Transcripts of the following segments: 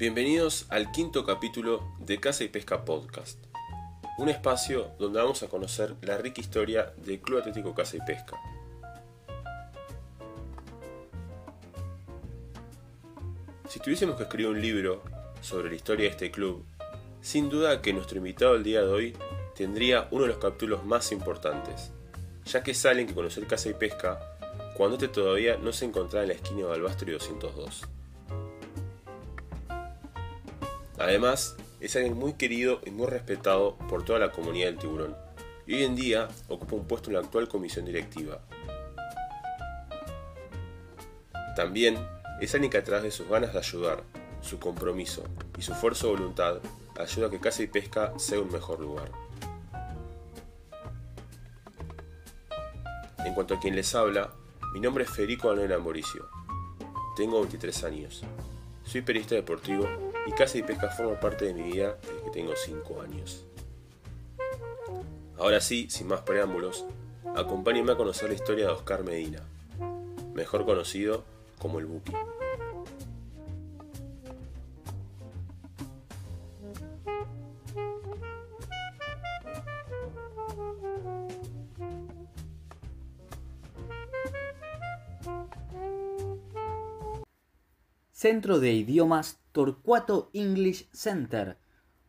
Bienvenidos al quinto capítulo de Casa y Pesca Podcast, un espacio donde vamos a conocer la rica historia del Club Atlético Casa y Pesca. Si tuviésemos que escribir un libro sobre la historia de este club, sin duda que nuestro invitado el día de hoy tendría uno de los capítulos más importantes, ya que salen que conocer Casa y Pesca cuando este todavía no se encontraba en la esquina de Balbastro y 202. Además, es alguien muy querido y muy respetado por toda la comunidad del tiburón, y hoy en día ocupa un puesto en la actual comisión directiva. También es alguien que a través de sus ganas de ayudar, su compromiso y su fuerza de voluntad ayuda a que Casa y Pesca sea un mejor lugar. En cuanto a quien les habla, mi nombre es Federico Manuel Mauricio. Tengo 23 años. Soy periodista deportivo y Casa y Pesca forma parte de mi vida desde que tengo 5 años. Ahora sí, sin más preámbulos, acompáñenme a conocer la historia de Oscar Medina, mejor conocido como el Buki. Centro de Idiomas Torcuato English Center,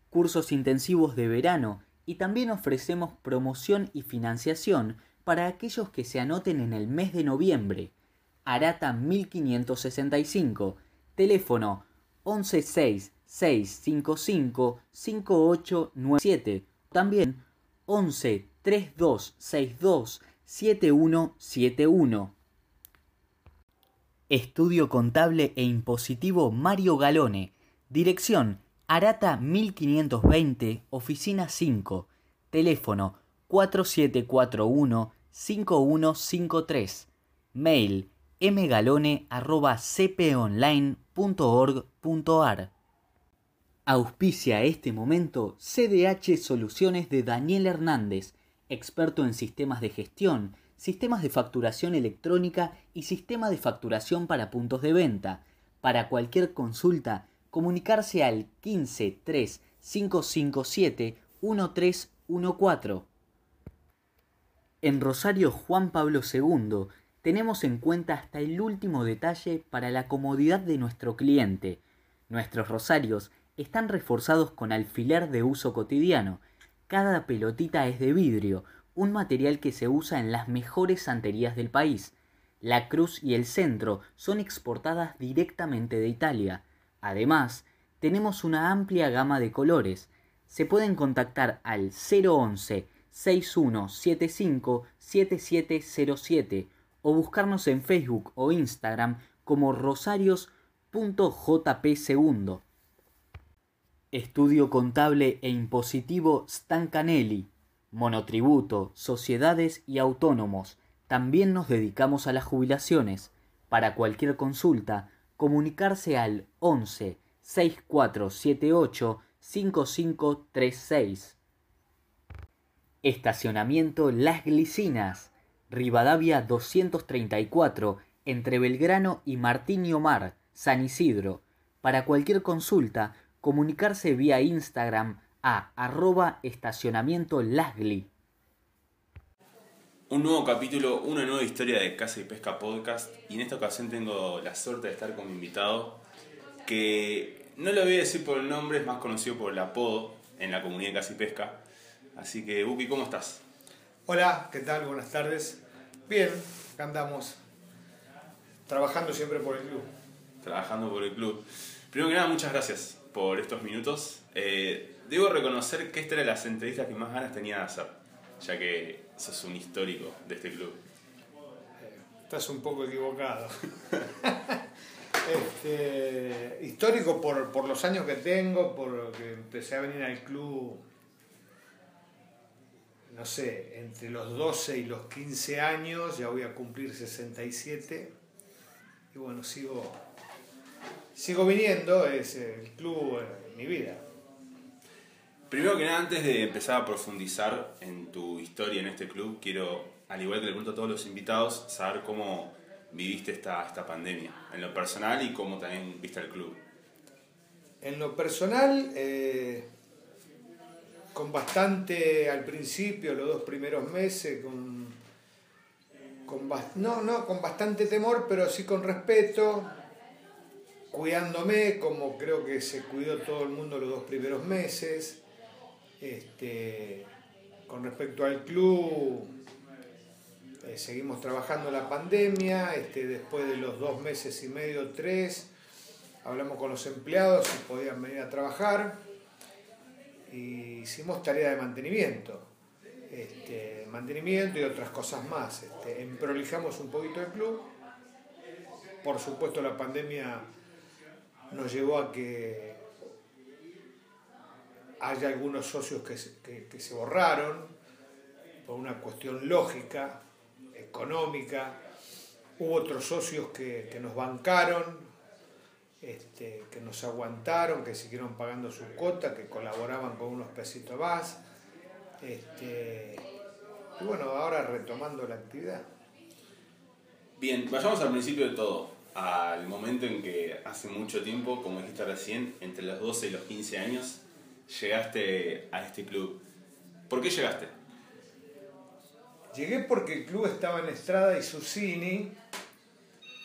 cursos intensivos de verano y también ofrecemos promoción y financiación para aquellos que se anoten en el mes de noviembre. Arata 1565, teléfono 116-655 5897, también 11 3262 7171. Estudio Contable e Impositivo Mario Galone. Dirección Arata 1520, Oficina 5. Teléfono 4741-5153. Mail mgalone.cponline.org.ar. Auspicia este momento CDH Soluciones de Daniel Hernández, experto en sistemas de gestión sistemas de facturación electrónica y sistema de facturación para puntos de venta. Para cualquier consulta, comunicarse al 15 3 557 1314. En Rosario Juan Pablo II tenemos en cuenta hasta el último detalle para la comodidad de nuestro cliente. Nuestros rosarios están reforzados con alfiler de uso cotidiano. Cada pelotita es de vidrio, un material que se usa en las mejores santerías del país. La cruz y el centro son exportadas directamente de Italia. Además, tenemos una amplia gama de colores. Se pueden contactar al 011 6175 7707 o buscarnos en Facebook o Instagram como rosarios.jp Estudio Contable e Impositivo Stancanelli monotributo, sociedades y autónomos. También nos dedicamos a las jubilaciones. Para cualquier consulta, comunicarse al 11 6478 5536. Estacionamiento Las Glicinas, Rivadavia 234, entre Belgrano y Martín Omar, San Isidro. Para cualquier consulta, comunicarse vía Instagram a arroba estacionamiento Lasgli. Un nuevo capítulo, una nueva historia de Casa y Pesca Podcast y en esta ocasión tengo la suerte de estar con mi invitado que no lo voy a decir por el nombre, es más conocido por el apodo en la comunidad de Casa y Pesca. Así que Buki, ¿cómo estás? Hola, ¿qué tal? Buenas tardes. Bien, acá andamos trabajando siempre por el club. Trabajando por el club. Primero que nada, muchas gracias por estos minutos. Eh, debo reconocer que esta era las entrevistas que más ganas tenía de hacer, ya que sos un histórico de este club. Estás un poco equivocado. Este, histórico por, por, los años que tengo, porque empecé a venir al club, no sé, entre los 12 y los 15 años, ya voy a cumplir 67. Y bueno, sigo, sigo viniendo, es el club en mi vida. Primero que nada, antes de empezar a profundizar en tu historia en este club, quiero, al igual que le pregunto a todos los invitados, saber cómo viviste esta, esta pandemia, en lo personal y cómo también viste el club. En lo personal, eh, con bastante, al principio, los dos primeros meses, con, con no, no, con bastante temor, pero sí con respeto, cuidándome como creo que se cuidó todo el mundo los dos primeros meses. Este, con respecto al club, eh, seguimos trabajando la pandemia, este, después de los dos meses y medio, tres, hablamos con los empleados si podían venir a trabajar y hicimos tarea de mantenimiento. Este, mantenimiento y otras cosas más. Este, emprolijamos un poquito el club. Por supuesto la pandemia nos llevó a que haya algunos socios que, que se borraron por una cuestión lógica, económica. Hubo otros socios que, que nos bancaron, este, que nos aguantaron, que siguieron pagando su cuota, que colaboraban con unos pesitos más. Este, y bueno, ahora retomando la actividad. Bien, vayamos al principio de todo, al momento en que hace mucho tiempo, como dijiste recién, entre los 12 y los 15 años, llegaste a este club. ¿Por qué llegaste? Llegué porque el club estaba en Estrada y Susini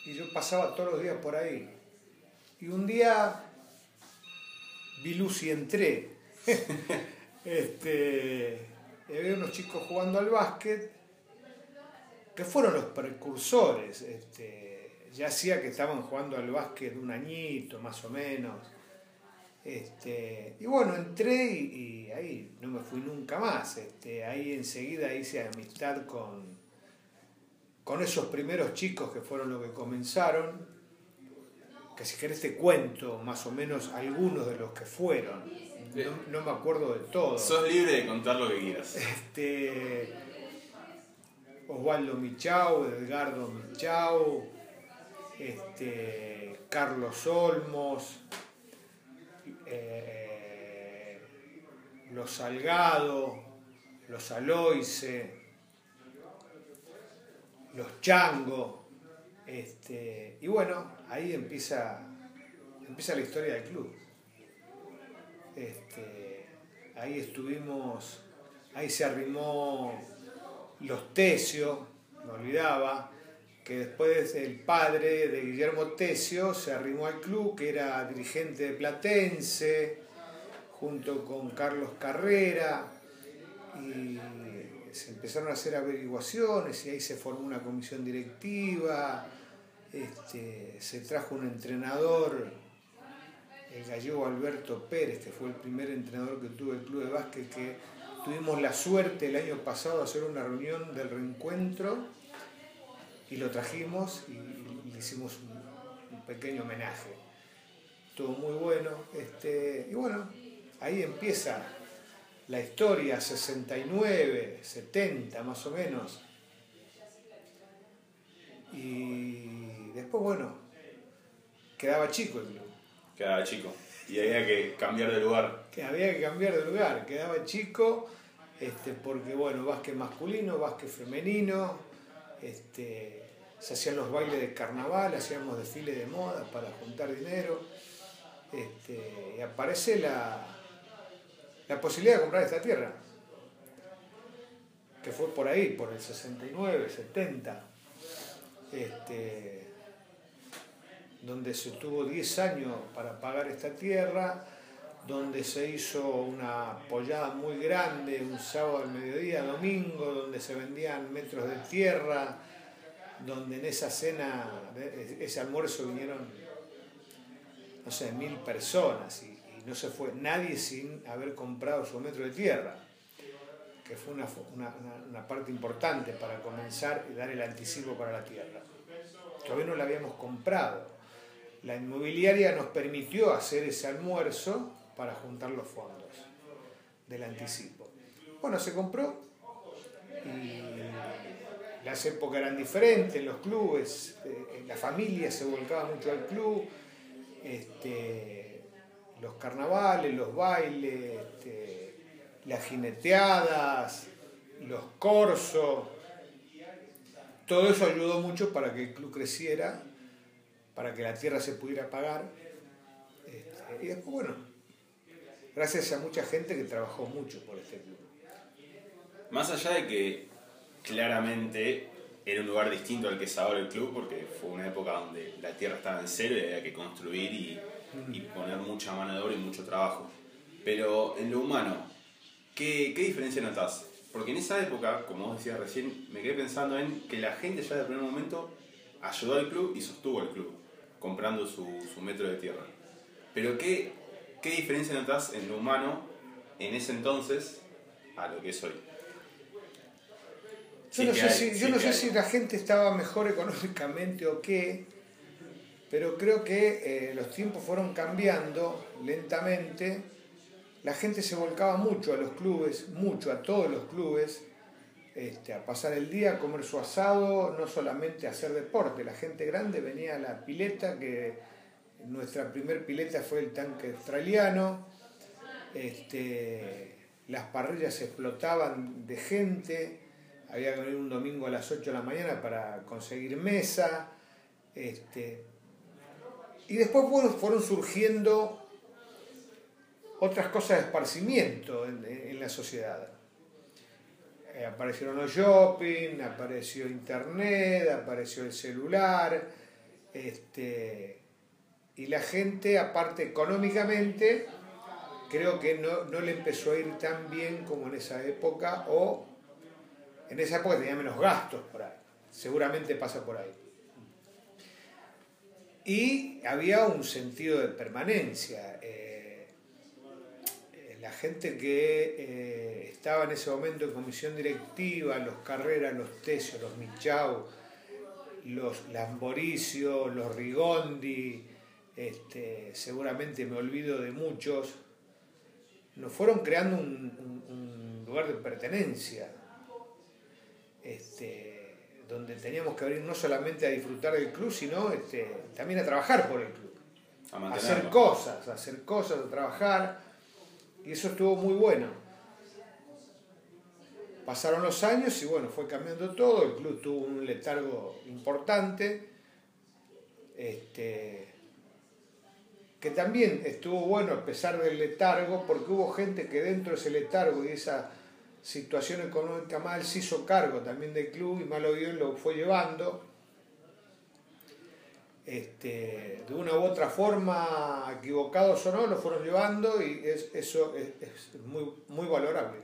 y yo pasaba todos los días por ahí. Y un día vi luz y entré. este, y había unos chicos jugando al básquet que fueron los precursores. Este, ya hacía que estaban jugando al básquet un añito más o menos. Este, y bueno, entré y, ahí no me fui nunca más. Este, ahí enseguida hice amistad con, con esos primeros chicos que fueron los que comenzaron que si querés te cuento más o menos algunos de los que fueron. No, me acuerdo de todos. Sos libre de contar lo que quieras. Este, Osvaldo Michau, Edgardo Michau, este, Carlos Olmos, eh, Los Salgado, Los Aloise, Los Chango. Este, y bueno, ahí empieza, empieza la historia del club. Este, ahí estuvimos, ahí se arrimó los Tesio, me olvidaba, que después el padre de Guillermo Tesio se arrimó al club, que era dirigente de Platense, junto con Carlos Carrera, y se empezaron a hacer averiguaciones y ahí se formó una comisión directiva, este, se trajo un entrenador, el gallego Alberto Pérez, que fue el primer entrenador que tuvo el club de básquet, que tuvimos la suerte el año pasado de hacer una reunión del reencuentro y lo trajimos y, le hicimos un, pequeño homenaje. Estuvo muy bueno. Este, y bueno, ahí empieza la historia, 69, 70 más o menos. Y Después, bueno, quedaba chico el club. Quedaba chico. Y había que cambiar de lugar. Que había que cambiar de lugar. Quedaba chico este, porque, bueno, básquet masculino, básquet femenino. Este, se hacían los bailes de carnaval, hacíamos desfiles de moda para juntar dinero. Este, y aparece la, la posibilidad de comprar esta tierra, que fue por ahí, por el 69, 70. Este, donde se tuvo 10 años para pagar esta tierra, donde se hizo una pollada muy grande un sábado al mediodía, domingo, donde se vendían metros de tierra, donde en esa cena, ese almuerzo vinieron, no sé, mil personas y, no se fue nadie sin haber comprado su metro de tierra, que fue una, una parte importante para comenzar y dar el anticipo para la tierra. Todavía no la habíamos comprado la inmobiliaria nos permitió hacer ese almuerzo para juntar los fondos del anticipo. Bueno, se compró y las épocas eran diferentes, los clubes, eh, la familia se volcaba mucho al club, este, los carnavales, los bailes, este, las jineteadas, los corsos, todo eso ayudó mucho para que el club creciera para que la tierra se pudiera pagar. Este, y después, bueno, gracias a mucha gente que trabajó mucho por este club. Más allá de que claramente era un lugar distinto al que es ahora el club, porque fue una época donde la tierra estaba en cero y había que construir y, y poner mucha mano de obra y mucho trabajo. Pero en lo humano, ¿qué, qué diferencia notas? Porque en esa época, como vos decías recién, me quedé pensando en que la gente ya desde el primer momento ayudó al club y sostuvo al club, comprando su, su metro de tierra. Pero ¿qué, ¿qué diferencia notas en lo humano en ese entonces a lo que es hoy? Yo no, sé, si, yo no sé si la gente estaba mejor económicamente o qué, pero creo que eh, los tiempos fueron cambiando lentamente. La gente se volcaba mucho a los clubes, mucho a todos los clubes, este, a pasar el día, a comer su asado, no solamente a hacer deporte. La gente grande venía a la pileta, que nuestra primer pileta fue el tanque australiano. Este, las parrillas explotaban de gente había que venir un domingo a las 8 de la mañana para conseguir mesa. Este, y después fueron, surgiendo otras cosas de esparcimiento en, la sociedad. Eh, aparecieron los shopping, apareció internet, apareció el celular, este, y la gente, aparte económicamente, creo que no, no le empezó a ir tan bien como en esa época, o en esa época tenía menos gastos por ahí. Seguramente pasa por ahí. Y había un sentido de permanencia. Eh, eh, la gente que eh, estaba en ese momento en comisión directiva, los Carreras, los Tesios, los Michau, los Lamboricio, los Rigondi, este, seguramente me olvido de muchos, nos fueron creando un lugar de pertenencia este, donde teníamos que venir no solamente a disfrutar del club, sino este, también a trabajar por el club. A, hacer cosas, a hacer cosas, a trabajar. Y eso estuvo muy bueno. Pasaron los años y bueno, fue cambiando todo, el club tuvo un letargo importante, este, que también estuvo bueno a pesar del letargo, porque hubo gente que dentro de ese letargo y esa situación económica mal, se hizo cargo también del club y malo bien lo fue llevando. Este, de una u otra forma, equivocados o no, lo fueron llevando y eso es, muy, muy valorable.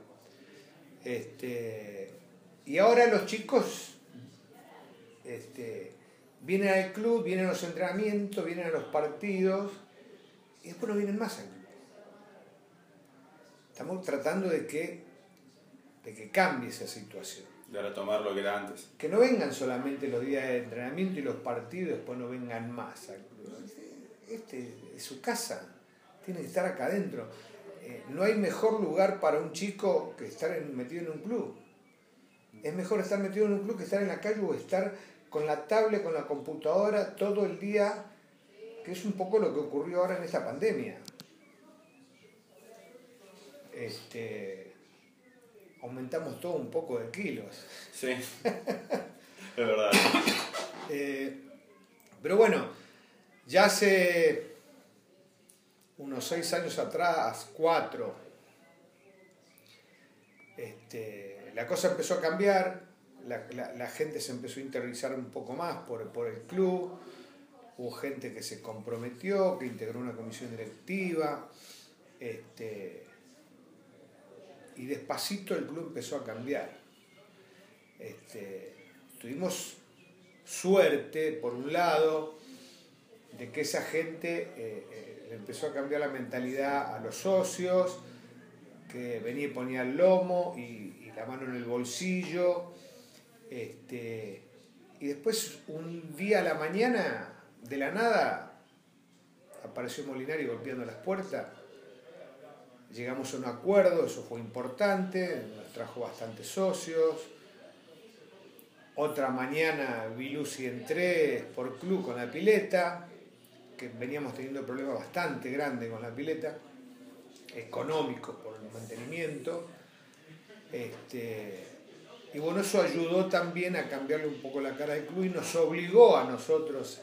Este, y ahora los chicos este, vienen al club, vienen a los entrenamientos, vienen a los partidos y después no vienen más club. Estamos tratando de que de que cambie esa situación. De retomar lo que era antes. Que no vengan solamente los días de entrenamiento y los partidos, después no vengan más. Este es su casa, tiene que estar acá adentro. Eh, no hay mejor lugar para un chico que estar metido en un club. Es mejor estar metido en un club que estar en la calle o estar con la tablet, con la computadora todo el día, que es un poco lo que ocurrió ahora en esta pandemia. Este, aumentamos todo un poco de kilos. Sí, es verdad. Eh, pero bueno, ya hace unos seis años atrás, cuatro, este, la cosa empezó a cambiar, la, gente se empezó a interiorizar un poco más por, por el club, hubo gente que se comprometió, que integró una comisión directiva, este, y despacito el club empezó a cambiar. Este, tuvimos suerte, por un lado, de que esa gente eh, eh, empezó a cambiar la mentalidad a los socios, que venía y ponía el lomo y, la mano en el bolsillo. Este, y después, un día a la mañana, de la nada, apareció Molinari golpeando las puertas Llegamos a un acuerdo, eso fue importante, nos trajo bastantes socios. Otra mañana vi Lucy entré por club con la pileta, que veníamos teniendo problemas bastante grandes con la pileta, económicos por el mantenimiento. Este, y bueno, eso ayudó también a cambiarle un poco la cara del club y nos obligó a nosotros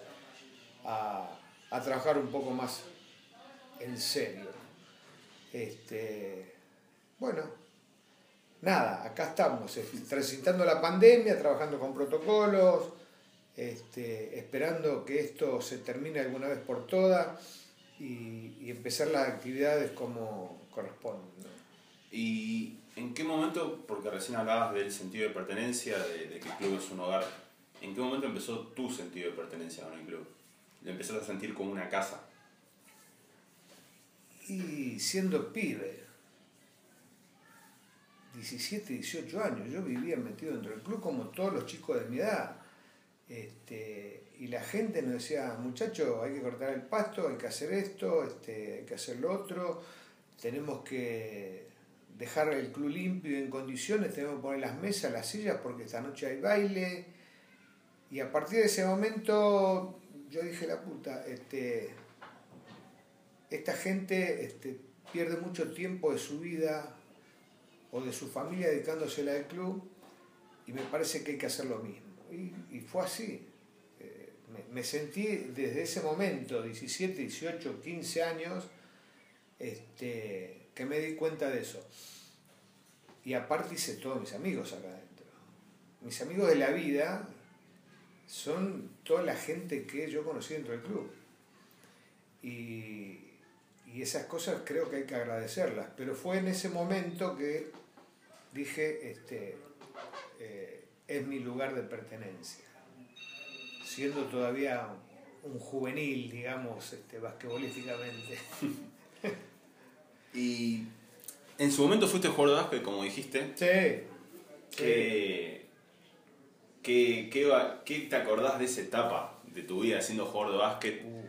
a, trabajar un poco más en serio. Este, bueno, nada, acá estamos, este, transitando la pandemia, trabajando con protocolos, este, esperando que esto se termine alguna vez por todas y, empezar las actividades como corresponden. ¿Y en qué momento, porque recién hablabas del sentido de pertenencia, de, de que el club es un hogar, ¿en qué momento empezó tu sentido de pertenencia con el club? ¿Lo empezaste a sentir como una casa? Y siendo pibe, 17, 18 años, yo vivía metido dentro del club como todos los chicos de mi edad. Este, y la gente nos decía, muchachos, hay que cortar el pasto, hay que hacer esto, este, hay que hacer lo otro, tenemos que dejar el club limpio y en condiciones, tenemos que poner las mesas, las sillas, porque esta noche hay baile. Y a partir de ese momento yo dije, la puta, este, esta gente este, pierde mucho tiempo de su vida o de su familia dedicándosela al club y me parece que hay que hacer lo mismo. Y, fue así. Eh, me, me, sentí desde ese momento, 17, 18, 15 años, este, que me di cuenta de eso. Y aparte hice todos mis amigos acá adentro. Mis amigos de la vida son toda la gente que yo conocí dentro del club. Y, y esas cosas creo que hay que agradecerlas. Pero fue en ese momento que dije, este, eh, es mi lugar de pertenencia. Siendo todavía un juvenil, digamos, este, basquetbolísticamente. y en su momento fuiste jugador de básquet, como dijiste. Sí. ¿Qué, qué, qué, qué te acordás de esa etapa de tu vida siendo jugador de básquet? Uh.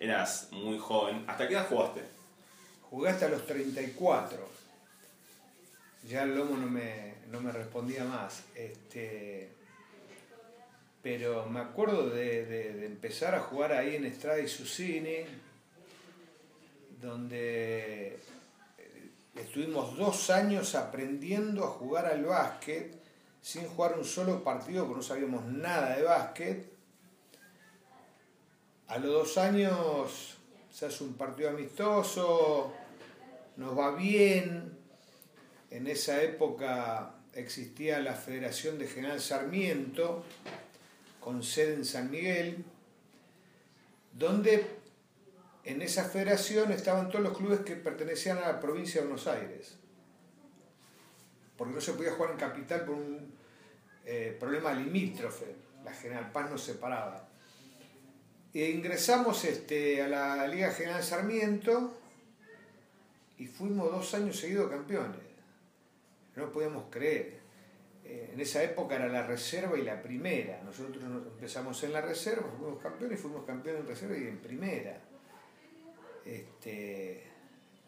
Eras muy joven. ¿Hasta qué edad jugaste? Jugué hasta los 34. Ya el lomo no me, no me respondía más. Este, pero me acuerdo de, de, de empezar a jugar ahí en Estrada y Susini, donde estuvimos dos años aprendiendo a jugar al básquet sin jugar un solo partido porque no sabíamos nada de básquet. A los dos años se hace un partido amistoso, nos va bien. En esa época existía la Federación de General Sarmiento, con sede en San Miguel, donde en esa federación estaban todos los clubes que pertenecían a la provincia de Buenos Aires. Porque no se podía jugar en capital por un eh, problema limítrofe. La General Paz nos separaba. E ingresamos este, a la Liga General Sarmiento y fuimos dos años seguidos campeones. No podíamos creer. Eh, en esa época era la reserva y la primera. Nosotros empezamos en la reserva, fuimos campeones, fuimos campeones en reserva y en primera. Este,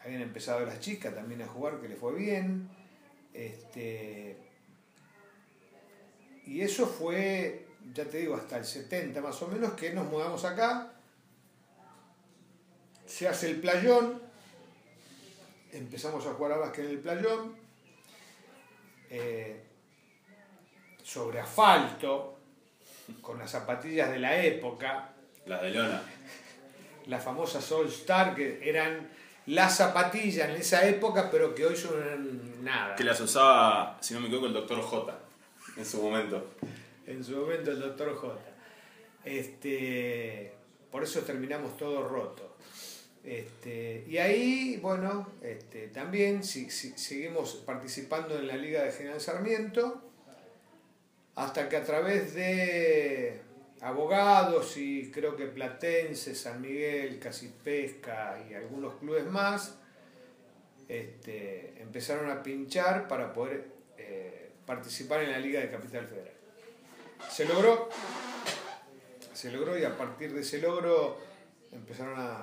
habían empezado las chicas también a jugar, que les fue bien. Este, y eso fue, ya te digo, hasta el 70 más o menos, que nos mudamos acá. Se hace el playón. Empezamos a jugar a básquet en el playón. Eh, sobre asfalto, con las zapatillas de la época. Las de lona las famosas All Star, que eran las zapatillas en esa época, pero que hoy son nada. Que las usaba, si no me equivoco, el doctor J en su momento. En su momento el doctor J. Este, por eso terminamos todo roto. Este, y ahí, bueno, este, también si, si, seguimos participando en la Liga de General Sarmiento, hasta que a través de abogados y creo que Platense, San Miguel, Casi Pesca y algunos clubes más este, empezaron a pinchar para poder eh, participar en la Liga de Capital Federal. Se logró, se logró y a partir de ese logro empezaron a,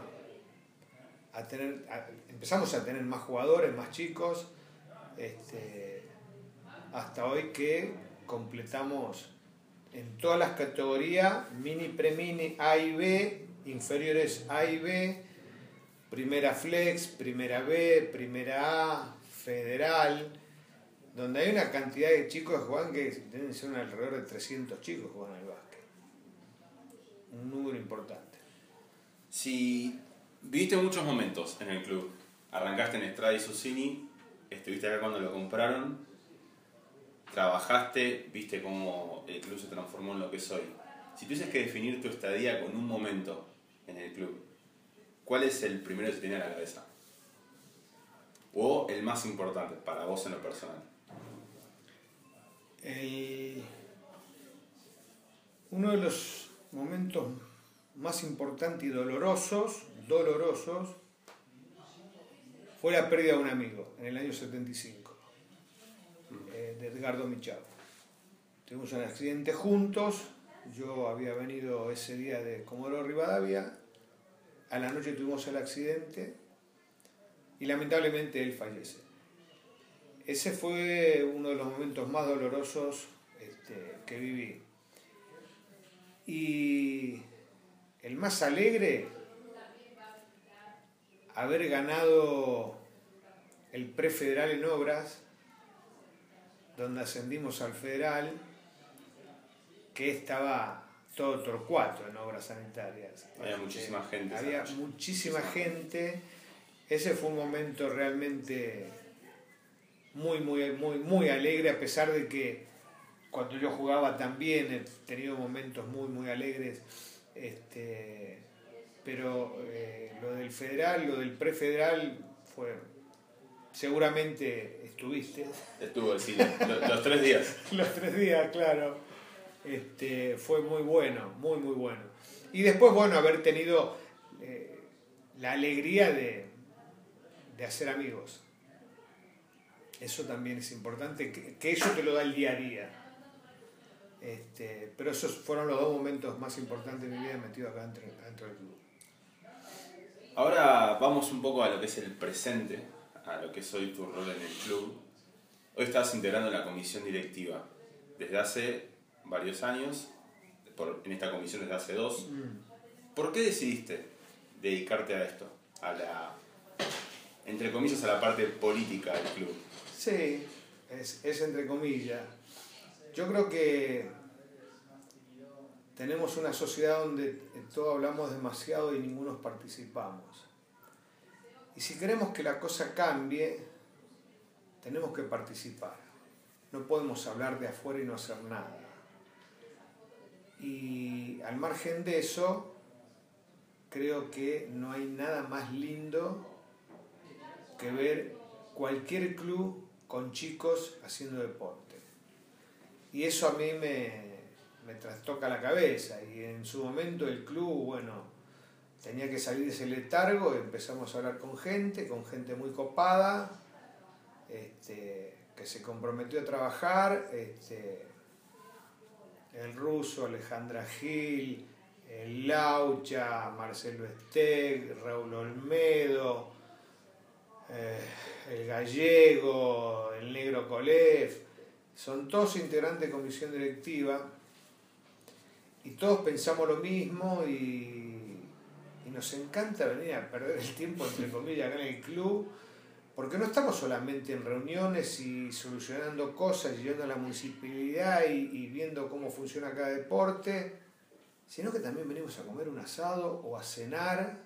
a tener, empezamos a tener más jugadores, más chicos, este, hasta hoy que completamos en todas las categorías, mini, premini, A y B, inferiores A y B, primera flex, primera B, primera A, federal, donde hay una cantidad de chicos que juegan que deben ser alrededor de 300 chicos que juegan al básquet. Un número importante. Si Viviste muchos momentos en el club. Arrancaste en Estrada y Susini, estuviste acá cuando lo compraron, trabajaste, viste cómo el club se transformó en lo que es hoy. Si tuvieses que definir tu estadía con un momento en el club, ¿cuál es el primero que se tiene a la cabeza? O el más importante para vos en lo personal. Uno de los momentos más importantes y dolorosos, dolorosos, fue la pérdida de un amigo en el año 75, eh, de Edgardo Michau. Tuvimos un accidente juntos, yo había venido ese día de Comodoro Rivadavia, a la noche tuvimos el accidente y lamentablemente él fallece. Ese fue uno de los momentos más dolorosos este, que viví. Y el más alegre, haber ganado el prefederal en obras, donde ascendimos al federal, que estaba todo Torcuato en obras sanitarias. Había muchísima gente esa Había muchísima gente. Ese fue un momento realmente muy, muy, muy, muy alegre, a pesar de que cuando yo jugaba también he tenido momentos muy, muy alegres. Este, pero eh, lo del federal, lo del prefederal fue. Seguramente estuviste Estuvo, sí, lo- los tres días. los tres días, claro. Este, fue muy bueno, muy, muy bueno. Y después, bueno, haber tenido eh, la alegría de, de hacer amigos. Eso también es importante, que, que eso te lo da el día a día. Este, pero esos fueron los dos momentos más importantes de mi vida metido acá dentro, dentro del club. Ahora vamos un poco a lo que es el presente, a lo que es hoy tu rol en el club. Hoy estás integrando la comisión directiva desde hace varios años, por- en esta comisión desde hace dos. ¿Por qué decidiste dedicarte a esto? A la, entre comillas, a la parte política del club. Sí, es, es entre comillas. Yo creo que tenemos una sociedad donde todos hablamos demasiado y ninguno participamos. Y si queremos que la cosa cambie, tenemos que participar. No podemos hablar de afuera y no hacer nada. Y al margen de eso, creo que no hay nada más lindo que ver cualquier club con chicos haciendo deporte. Y eso a mí me, me trastoca la cabeza. Y en su momento el club, bueno, tenía que salir de ese letargo, empezamos a hablar con gente, con gente muy copada, este, que se comprometió a trabajar, este, el ruso, Alejandra Gil, el Laucha, Marcelo Esteg, Raúl Olmedo, eh, el gallego, el negro Colef, son todos integrantes de comisión directiva y todos pensamos lo mismo y, y nos encanta venir a perder el tiempo, entre comillas, acá en el club, porque no estamos solamente en reuniones y solucionando cosas, y yendo a la municipalidad y, viendo cómo funciona cada deporte, sino que también venimos a comer un asado o a cenar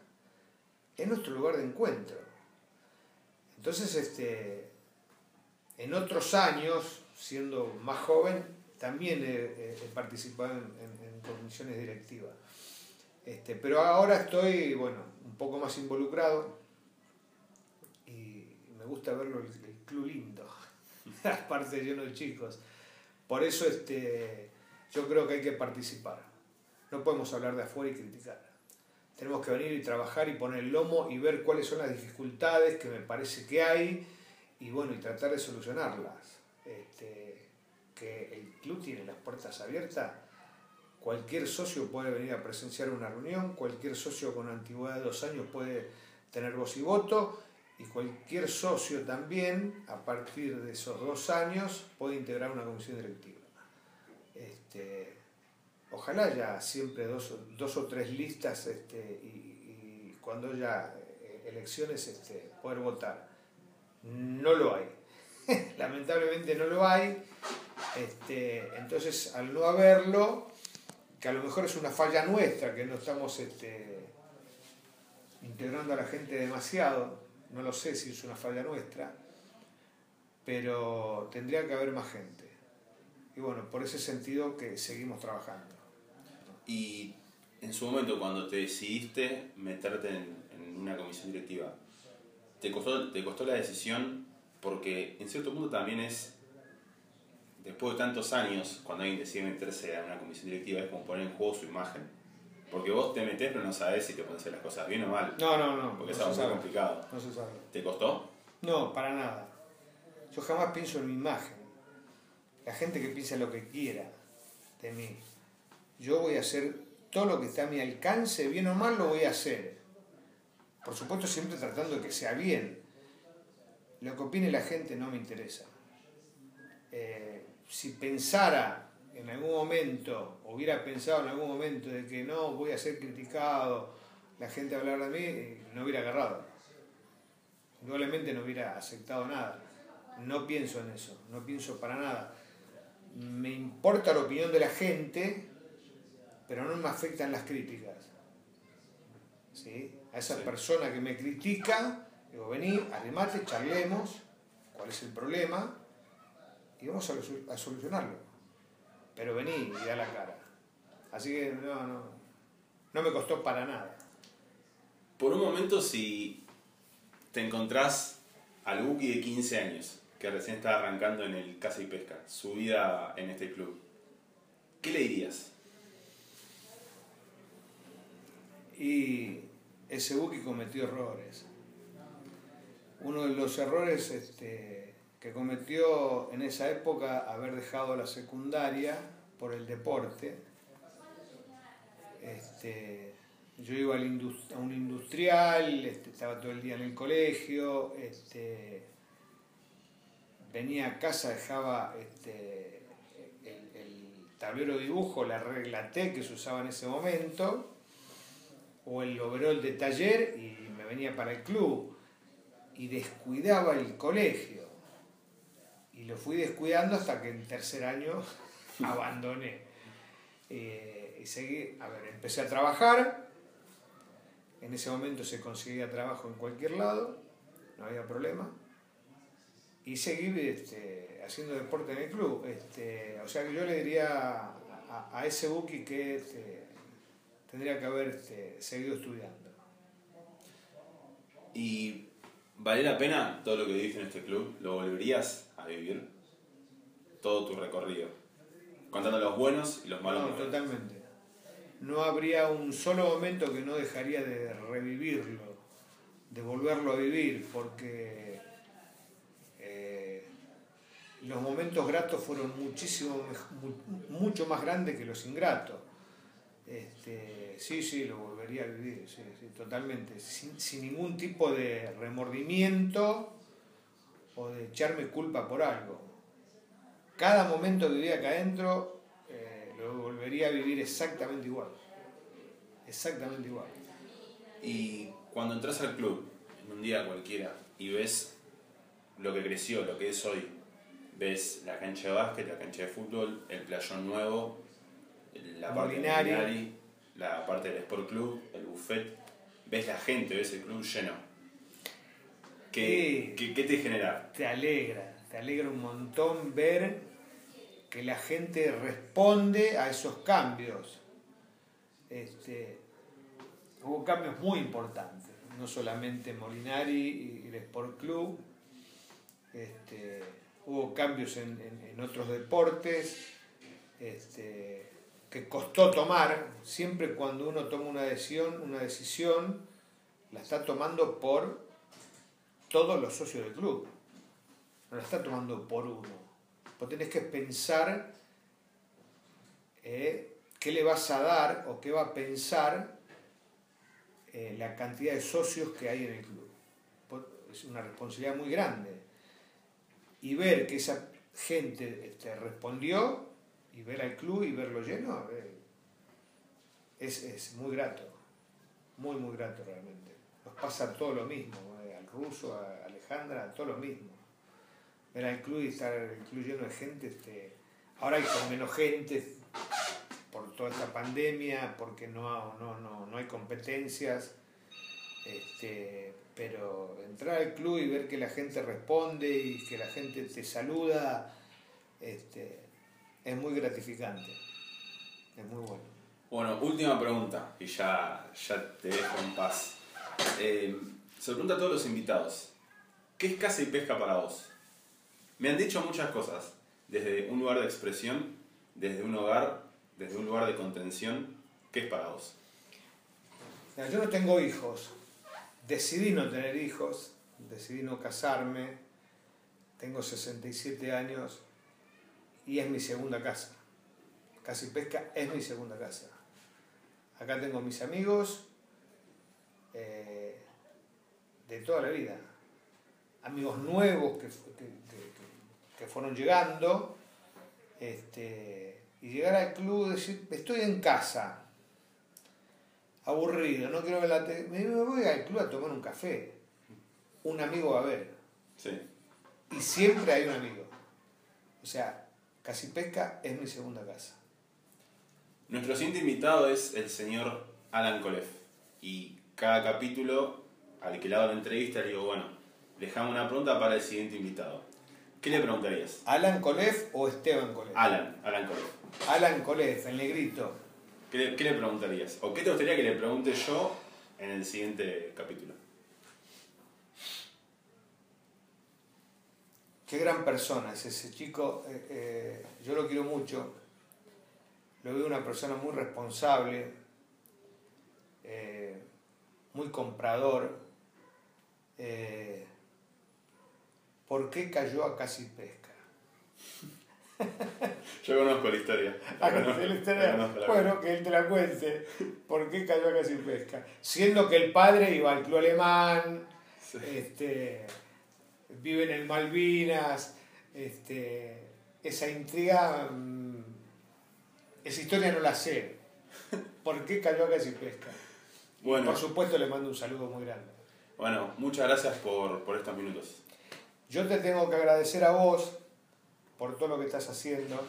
en nuestro lugar de encuentro. Entonces, este, en otros años, siendo más joven, también he, participado en- en comisiones directivas. Este, pero ahora estoy, bueno, un poco más involucrado y me gusta verlo el, club lindo, aparte lleno de chicos. Por eso este, yo creo que hay que participar. No podemos hablar de afuera y criticar. Tenemos que venir y trabajar y poner el lomo y ver cuáles son las dificultades que me parece que hay y bueno, y tratar de solucionarlas. Este, que el club tiene las puertas abiertas. Cualquier socio puede venir a presenciar una reunión, cualquier socio con antigüedad de dos años puede tener voz y voto, y cualquier socio también, a partir de esos dos años, puede integrar una comisión directiva. Este, ojalá haya siempre dos, dos o tres listas este, y, y cuando haya eh, elecciones este, poder votar. No lo hay. Lamentablemente no lo hay. Este, entonces, al no haberlo, que a lo mejor es una falla nuestra, que no estamos este, integrando a la gente demasiado, no lo sé si es una falla nuestra, pero tendría que haber más gente. Y bueno, por ese sentido que seguimos trabajando. Y en su momento, cuando te decidiste meterte en, una comisión directiva, ¿te costó, ¿te costó la decisión? Porque en cierto punto también es, después de tantos años, cuando alguien decide meterse a una comisión directiva, es como poner en juego su imagen. Porque vos te metés pero no sabes si te pueden hacer las cosas bien o mal. No, no, no. Porque es algo muy complicado. No se sabe. ¿Te costó? No, para nada. Yo jamás pienso en mi imagen. La gente que piensa lo que quiera de mí. Yo voy a hacer todo lo que está a mi alcance, bien o mal, lo voy a hacer. Por supuesto, siempre tratando de que sea bien. Lo que opine la gente no me interesa. Eh, si pensara en algún momento, hubiera pensado en algún momento de que no, voy a ser criticado, la gente va a hablar de mí, no hubiera agarrado. Indudablemente no hubiera aceptado nada. No pienso en eso, no pienso para nada. Me importa la opinión de la gente, pero no me afectan las críticas. ¿Sí? A esa persona que me critica, digo, vení, arremate, charlemos, cuál es el problema, y vamos a, solucionarlo. Pero vení y da la cara. Así que no, no, no me costó para nada. Por un momento, si te encontrás al Buki de 15 años, que recién está arrancando en el Casa y Pesca, su vida en este club, ¿qué le dirías? Y ese Buki cometió errores. Uno de los errores este, que cometió en esa época, haber dejado la secundaria por el deporte. Este, yo iba a un industrial, este, estaba todo el día en el colegio, este, venía a casa, dejaba este, el, el, tablero de dibujo, la regla T que se usaba en ese momento, o el overall de taller y me venía para el club y descuidaba el colegio. Y lo fui descuidando hasta que en tercer año abandoné. Eh, y seguí, a ver, empecé a trabajar, en ese momento se conseguía trabajo en cualquier lado, no había problema. Y seguí este, haciendo deporte en el club. Este, o sea que yo le diría a, ese Buki que este, tendría que haber este, seguido estudiando. ¿Y vale la pena todo lo que viviste en este club? ¿Lo volverías a vivir? Todo tu recorrido. Contando los buenos y los malos. No, totalmente. No habría un solo momento que no dejaría de revivirlo, de volverlo a vivir, porque eh, los momentos gratos fueron muchísimo, mucho más grandes que los ingratos. Este, sí, sí, lo volvería a vivir, sí, sí, totalmente, sin, sin, ningún tipo de remordimiento o de echarme culpa por algo. Cada momento que vivía acá adentro eh, lo volvería a vivir exactamente igual, exactamente igual. Y cuando entras al club, en un día cualquiera, y ves lo que creció, lo que es hoy, ves la cancha de básquet, la cancha de fútbol, el playón nuevo, la parte la parte del Sport Club, el buffet, ves la gente, ves el club lleno. ¿Qué, ¿qué, te genera? Te alegra, te alegra un montón ver que la gente responde a esos cambios. Este, hubo cambios muy importantes, no solamente Molinari y el Sport Club, este, hubo cambios en, en otros deportes. Este, que costó tomar, siempre cuando uno toma una decisión, una decisión, la está tomando por todos los socios del club. No la está tomando por uno. Vos tenés que pensar eh, qué le vas a dar o qué va a pensar eh, la cantidad de socios que hay en el club. Es una responsabilidad muy grande. Y ver que esa gente este, respondió y ver al club y verlo lleno es, es, muy grato, muy, muy grato realmente. Nos pasa todo lo mismo, eh, al ruso, a Alejandra, todo lo mismo. Ver al club y estar el club lleno de gente, este, ahora hay con menos gente por toda esta pandemia, porque no, no, no, no hay competencias, Este, pero entrar al club y ver que la gente responde y que la gente te saluda, este, es muy gratificante. Es muy bueno. Bueno, última pregunta y ya, ya te dejo en paz. Eh, se pregunta a todos los invitados. ¿Qué es caza y pesca para vos? Me han dicho muchas cosas, desde un lugar de expresión, desde un hogar, desde un lugar de contención. ¿Qué es para vos? Yo no tengo hijos, decidí no tener hijos, decidí no casarme, tengo 67 años y es mi segunda casa. Casi Pesca es mi segunda casa. Acá tengo mis amigos eh, de toda la vida, amigos nuevos que, que- que- que- fueron llegando, este, y llegar al club y decir, estoy en casa, aburrido, no quiero ver la tele, me me voy al club a tomar un café, un amigo va a ver, Sí. y siempre hay un amigo. O sea, Casi Pesca es mi segunda casa. Nuestro siguiente invitado es el señor Alan Colef. Y cada capítulo, al que le hago la entrevista, le digo, bueno, dejame una pregunta para el siguiente invitado. ¿Qué le preguntarías? ¿Alan Colef o Esteban Colef? Alan, Alan Colef. Alan Colef, el negrito. ¿Qué le, qué le preguntarías? ¿O qué te gustaría que le pregunte yo en el siguiente capítulo? Qué gran persona es ese chico. eh, eh, yo lo quiero mucho. Lo veo una persona muy responsable, eh, muy comprador. ¿Por qué cayó a Casi Pesca? Yo conozco la historia. Ah, La conozco, ¿conoce la la historia? conozco, Bueno, que él te la cuente. ¿Por qué cayó a Casi Pesca? Siendo que el padre iba al club alemán, Sí. este, vive en Malvinas, este, esa intriga, mm, esa historia no la sé. ¿Por qué cayó a Casi Pesca? Bueno, Por supuesto le mando un saludo muy grande. bueno, muchas gracias por, por estos minutos. Yo te tengo que agradecer a vos por todo lo que estás haciendo.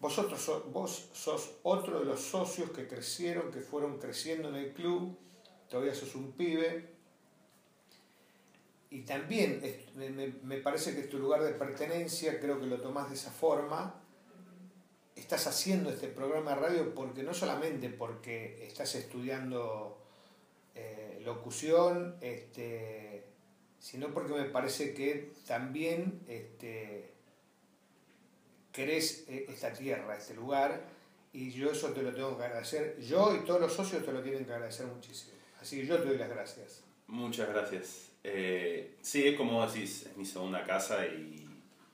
Vosotros so- vos sos otro de los socios que crecieron, que fueron creciendo en el club. Todavía sos un pibe. Y también es- me, me- parece que es tu lugar de pertenencia, creo que lo tomás de esa forma. Estás haciendo este programa de radio porque no solamente porque estás estudiando eh, locución, este, sino porque me parece que también este, querés eh, esta tierra, este lugar, y yo eso te lo tengo que agradecer. Yo y todos los socios te lo tienen que agradecer muchísimo. Así que yo te doy las gracias. Muchas gracias. Eh, sí, es como decís, es mi segunda casa y,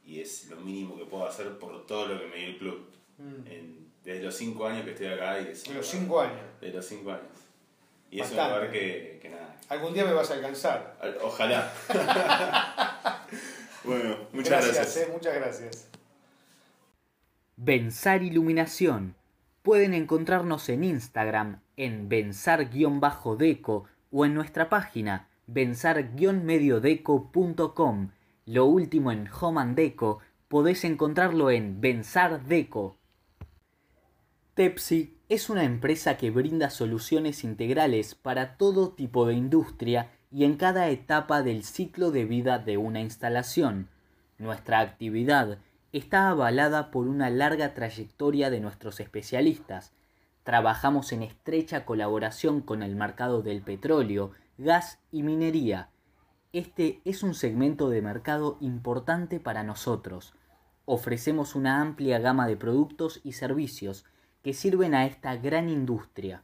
y es lo mínimo que puedo hacer por todo lo que me dio el club. En- desde los cinco años que estoy acá y es De un los lugar- cinco años. De los cinco años. Y es un Bastante. lugar que, que nada. Algún día me vas a alcanzar. Ojalá. bueno, muchas gracias. eh, muchas gracias. Bensar Iluminación. Pueden encontrarnos en Instagram en bensar-deco o en nuestra página bensar-mediodeco.com. Lo último en Home and Deco podés encontrarlo en Bensar Deco. Tepsi es una empresa que brinda soluciones integrales para todo tipo de industria y en cada etapa del ciclo de vida de una instalación. Nuestra actividad está avalada por una larga trayectoria de nuestros especialistas. Trabajamos en estrecha colaboración con el mercado del petróleo, gas y minería. Este es un segmento de mercado importante para nosotros. Ofrecemos una amplia gama de productos y servicios que sirven a esta gran industria.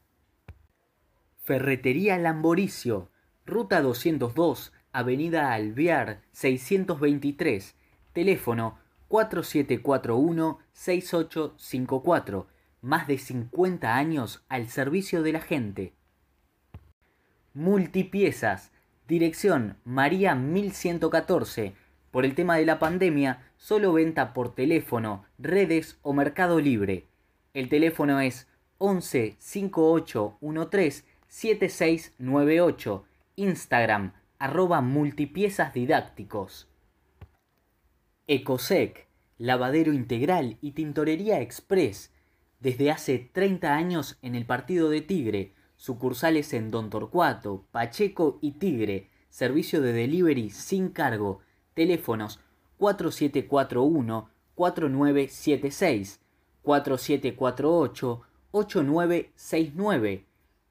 Ferretería Lamboricio, Ruta 202, Avenida Alvear 623, teléfono 4741-6854, más de 50 años al servicio de la gente. Multipiezas, dirección María 1114. Por el tema de la pandemia, solo venta por teléfono, redes o Mercado Libre. El teléfono es 11 5813 7698. Instagram, arroba multipiezas didácticos. Ecosec, lavadero integral y tintorería express. Desde hace 30 años en el partido de Tigre, Sucursales en Don Torcuato, Pacheco y Tigre. Servicio de delivery sin cargo. Teléfonos 4741-4976, 4748-8969,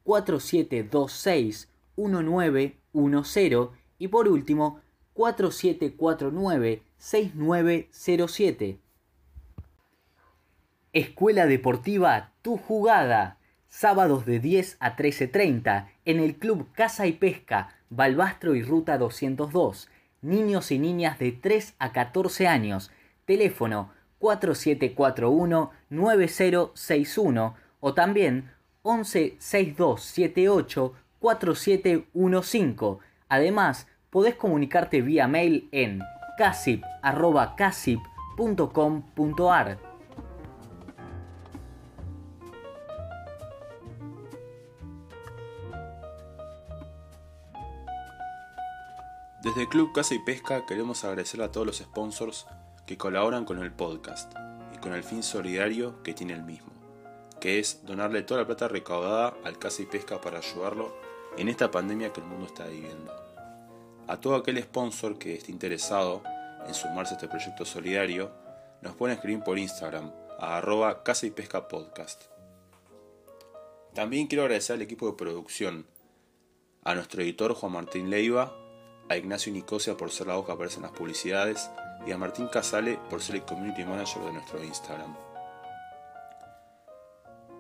4726-1910 y por último 4749-6907. Escuela Deportiva Tu Jugada. Sábados de 10 a 13.30 en el Club Casa y Pesca, Balbastro y Ruta 202. Niños y niñas de 3 a 14 años. Teléfono 4741-9061 o también 116278 4715. Además, podés comunicarte vía mail en casip.casip.com.ar. Desde Club Casa y Pesca queremos agradecer a todos los sponsors que colaboran con el podcast y con el fin solidario que tiene el mismo, que es donarle toda la plata recaudada al Casa y Pesca para ayudarlo en esta pandemia que el mundo está viviendo. A todo aquel sponsor que esté interesado en sumarse a este proyecto solidario, nos pueden escribir por Instagram a arroba casa y pesca podcast. También quiero agradecer al equipo de producción, a nuestro editor Juan Martín Leiva, a Ignacio Nicosia por ser la voz que aparece en las publicidades y a Martín Casale por ser el community manager de nuestro Instagram.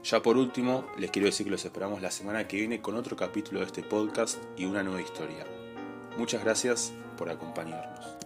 Ya por último, les quiero decir que los esperamos la semana que viene con otro capítulo de este podcast y una nueva historia. Muchas gracias por acompañarnos.